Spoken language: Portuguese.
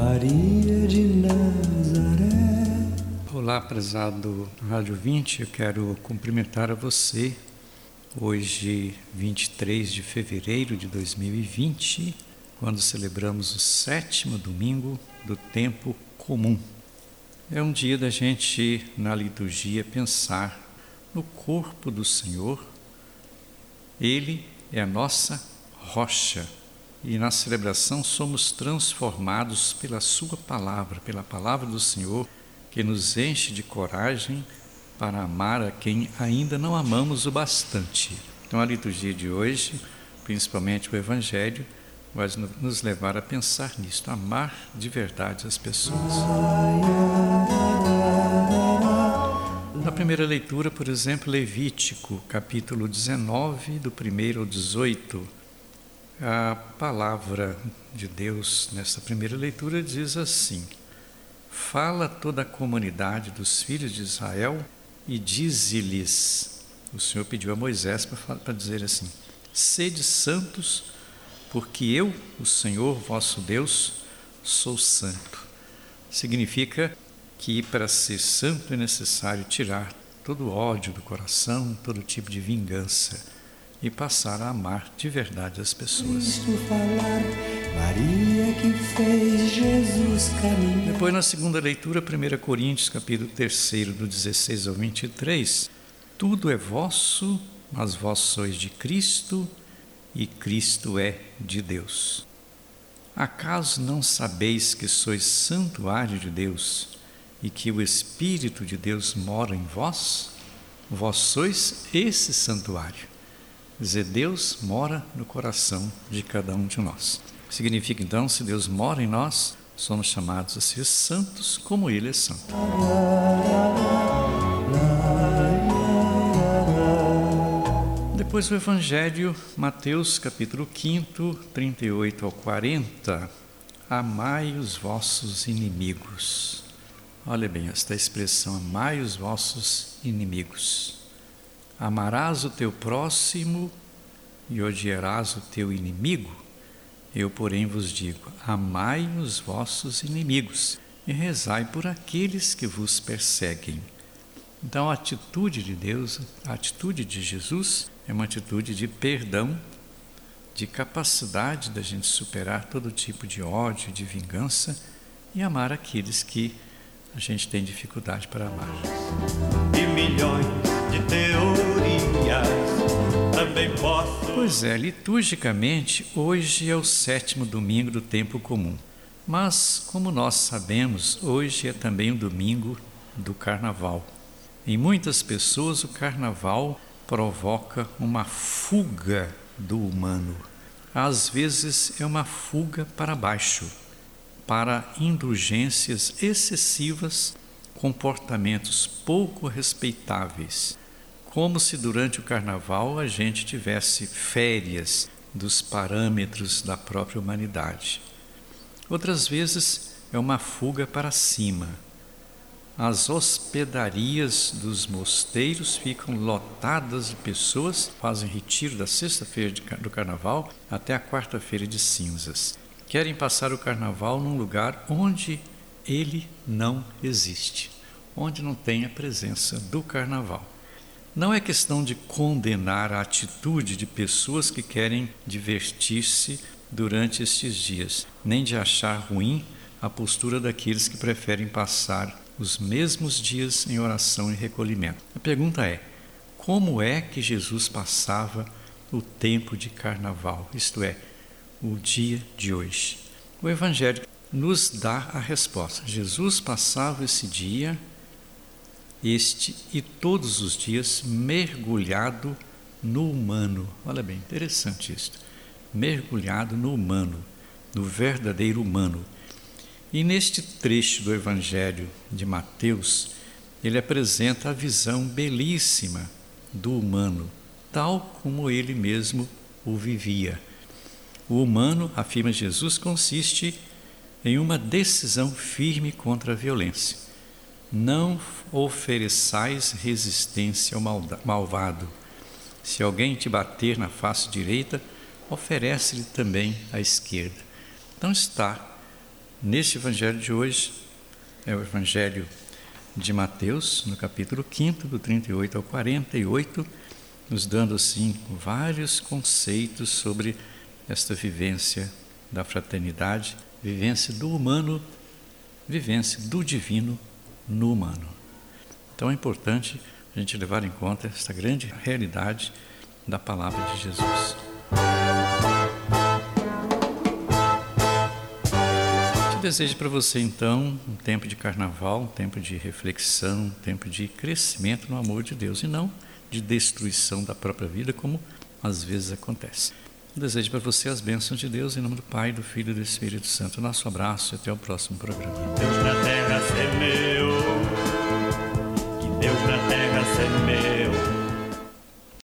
Maria de Nazaré. Olá, prezado Rádio 20, eu quero cumprimentar a você hoje, 23 de fevereiro de 2020, quando celebramos o sétimo domingo do tempo comum. É um dia da gente, na liturgia, pensar no corpo do Senhor. Ele é a nossa rocha e na celebração somos transformados pela Sua palavra, pela palavra do Senhor, que nos enche de coragem para amar a quem ainda não amamos o bastante. Então, a liturgia de hoje, principalmente o Evangelho, vai nos levar a pensar nisto, amar de verdade as pessoas. Na primeira leitura, por exemplo, Levítico, capítulo 19, do 1 ao 18, a palavra de Deus nessa primeira leitura diz assim: Fala toda a comunidade dos filhos de Israel e dize-lhes. O Senhor pediu a Moisés para dizer assim: Sede santos, porque eu, o Senhor vosso Deus, sou santo. Significa que para ser santo é necessário tirar todo ódio do coração, todo tipo de vingança e passar a amar de verdade as pessoas. Depois, na segunda leitura, 1 Coríntios, capítulo 3, do 16 ao 23, tudo é vosso, mas vós sois de Cristo e Cristo é de Deus. Acaso não sabeis que sois santuário de Deus e que o Espírito de Deus mora em vós? Vós sois esse santuário dizer, Deus mora no coração de cada um de nós. Significa então, se Deus mora em nós, somos chamados a ser santos como Ele é santo. Depois o Evangelho, Mateus capítulo 5, 38 ao 40. Amai os vossos inimigos. Olha bem, esta expressão, amai os vossos inimigos. Amarás o teu próximo e odiarás o teu inimigo? Eu, porém, vos digo: amai os vossos inimigos e rezai por aqueles que vos perseguem. Então, a atitude de Deus, a atitude de Jesus, é uma atitude de perdão, de capacidade da gente superar todo tipo de ódio, de vingança e amar aqueles que a gente tem dificuldade para amar. E milhões de teorias também posso. Pois é, liturgicamente, hoje é o sétimo domingo do tempo comum. Mas, como nós sabemos, hoje é também o domingo do carnaval. Em muitas pessoas, o carnaval provoca uma fuga do humano. Às vezes, é uma fuga para baixo, para indulgências excessivas comportamentos pouco respeitáveis, como se durante o carnaval a gente tivesse férias dos parâmetros da própria humanidade. Outras vezes é uma fuga para cima. As hospedarias dos mosteiros ficam lotadas de pessoas, fazem retiro da sexta-feira do carnaval até a quarta-feira de cinzas. Querem passar o carnaval num lugar onde ele não existe, onde não tem a presença do carnaval. Não é questão de condenar a atitude de pessoas que querem divertir-se durante estes dias, nem de achar ruim a postura daqueles que preferem passar os mesmos dias em oração e recolhimento. A pergunta é: como é que Jesus passava o tempo de carnaval, isto é, o dia de hoje? O Evangelho nos dá a resposta. Jesus passava esse dia, este e todos os dias, mergulhado no humano. Olha bem, interessante isto. Mergulhado no humano, no verdadeiro humano. E neste trecho do Evangelho de Mateus, ele apresenta a visão belíssima do humano, tal como ele mesmo o vivia. O humano, afirma Jesus, consiste em uma decisão firme contra a violência. Não ofereçais resistência ao malvado. Se alguém te bater na face direita, oferece-lhe também a esquerda. Então está Neste evangelho de hoje, é o evangelho de Mateus, no capítulo 5, do 38 ao 48, nos dando assim vários conceitos sobre esta vivência da fraternidade, vivência do humano, vivência do divino no humano. Então é importante a gente levar em conta esta grande realidade da palavra de Jesus. Eu desejo para você então um tempo de carnaval, um tempo de reflexão, um tempo de crescimento no amor de Deus e não de destruição da própria vida, como às vezes acontece. Eu desejo para você as bênçãos de Deus em nome do Pai, do Filho e do Espírito Santo. Nosso abraço e até o próximo programa. Semeou, que Deus na terra semeou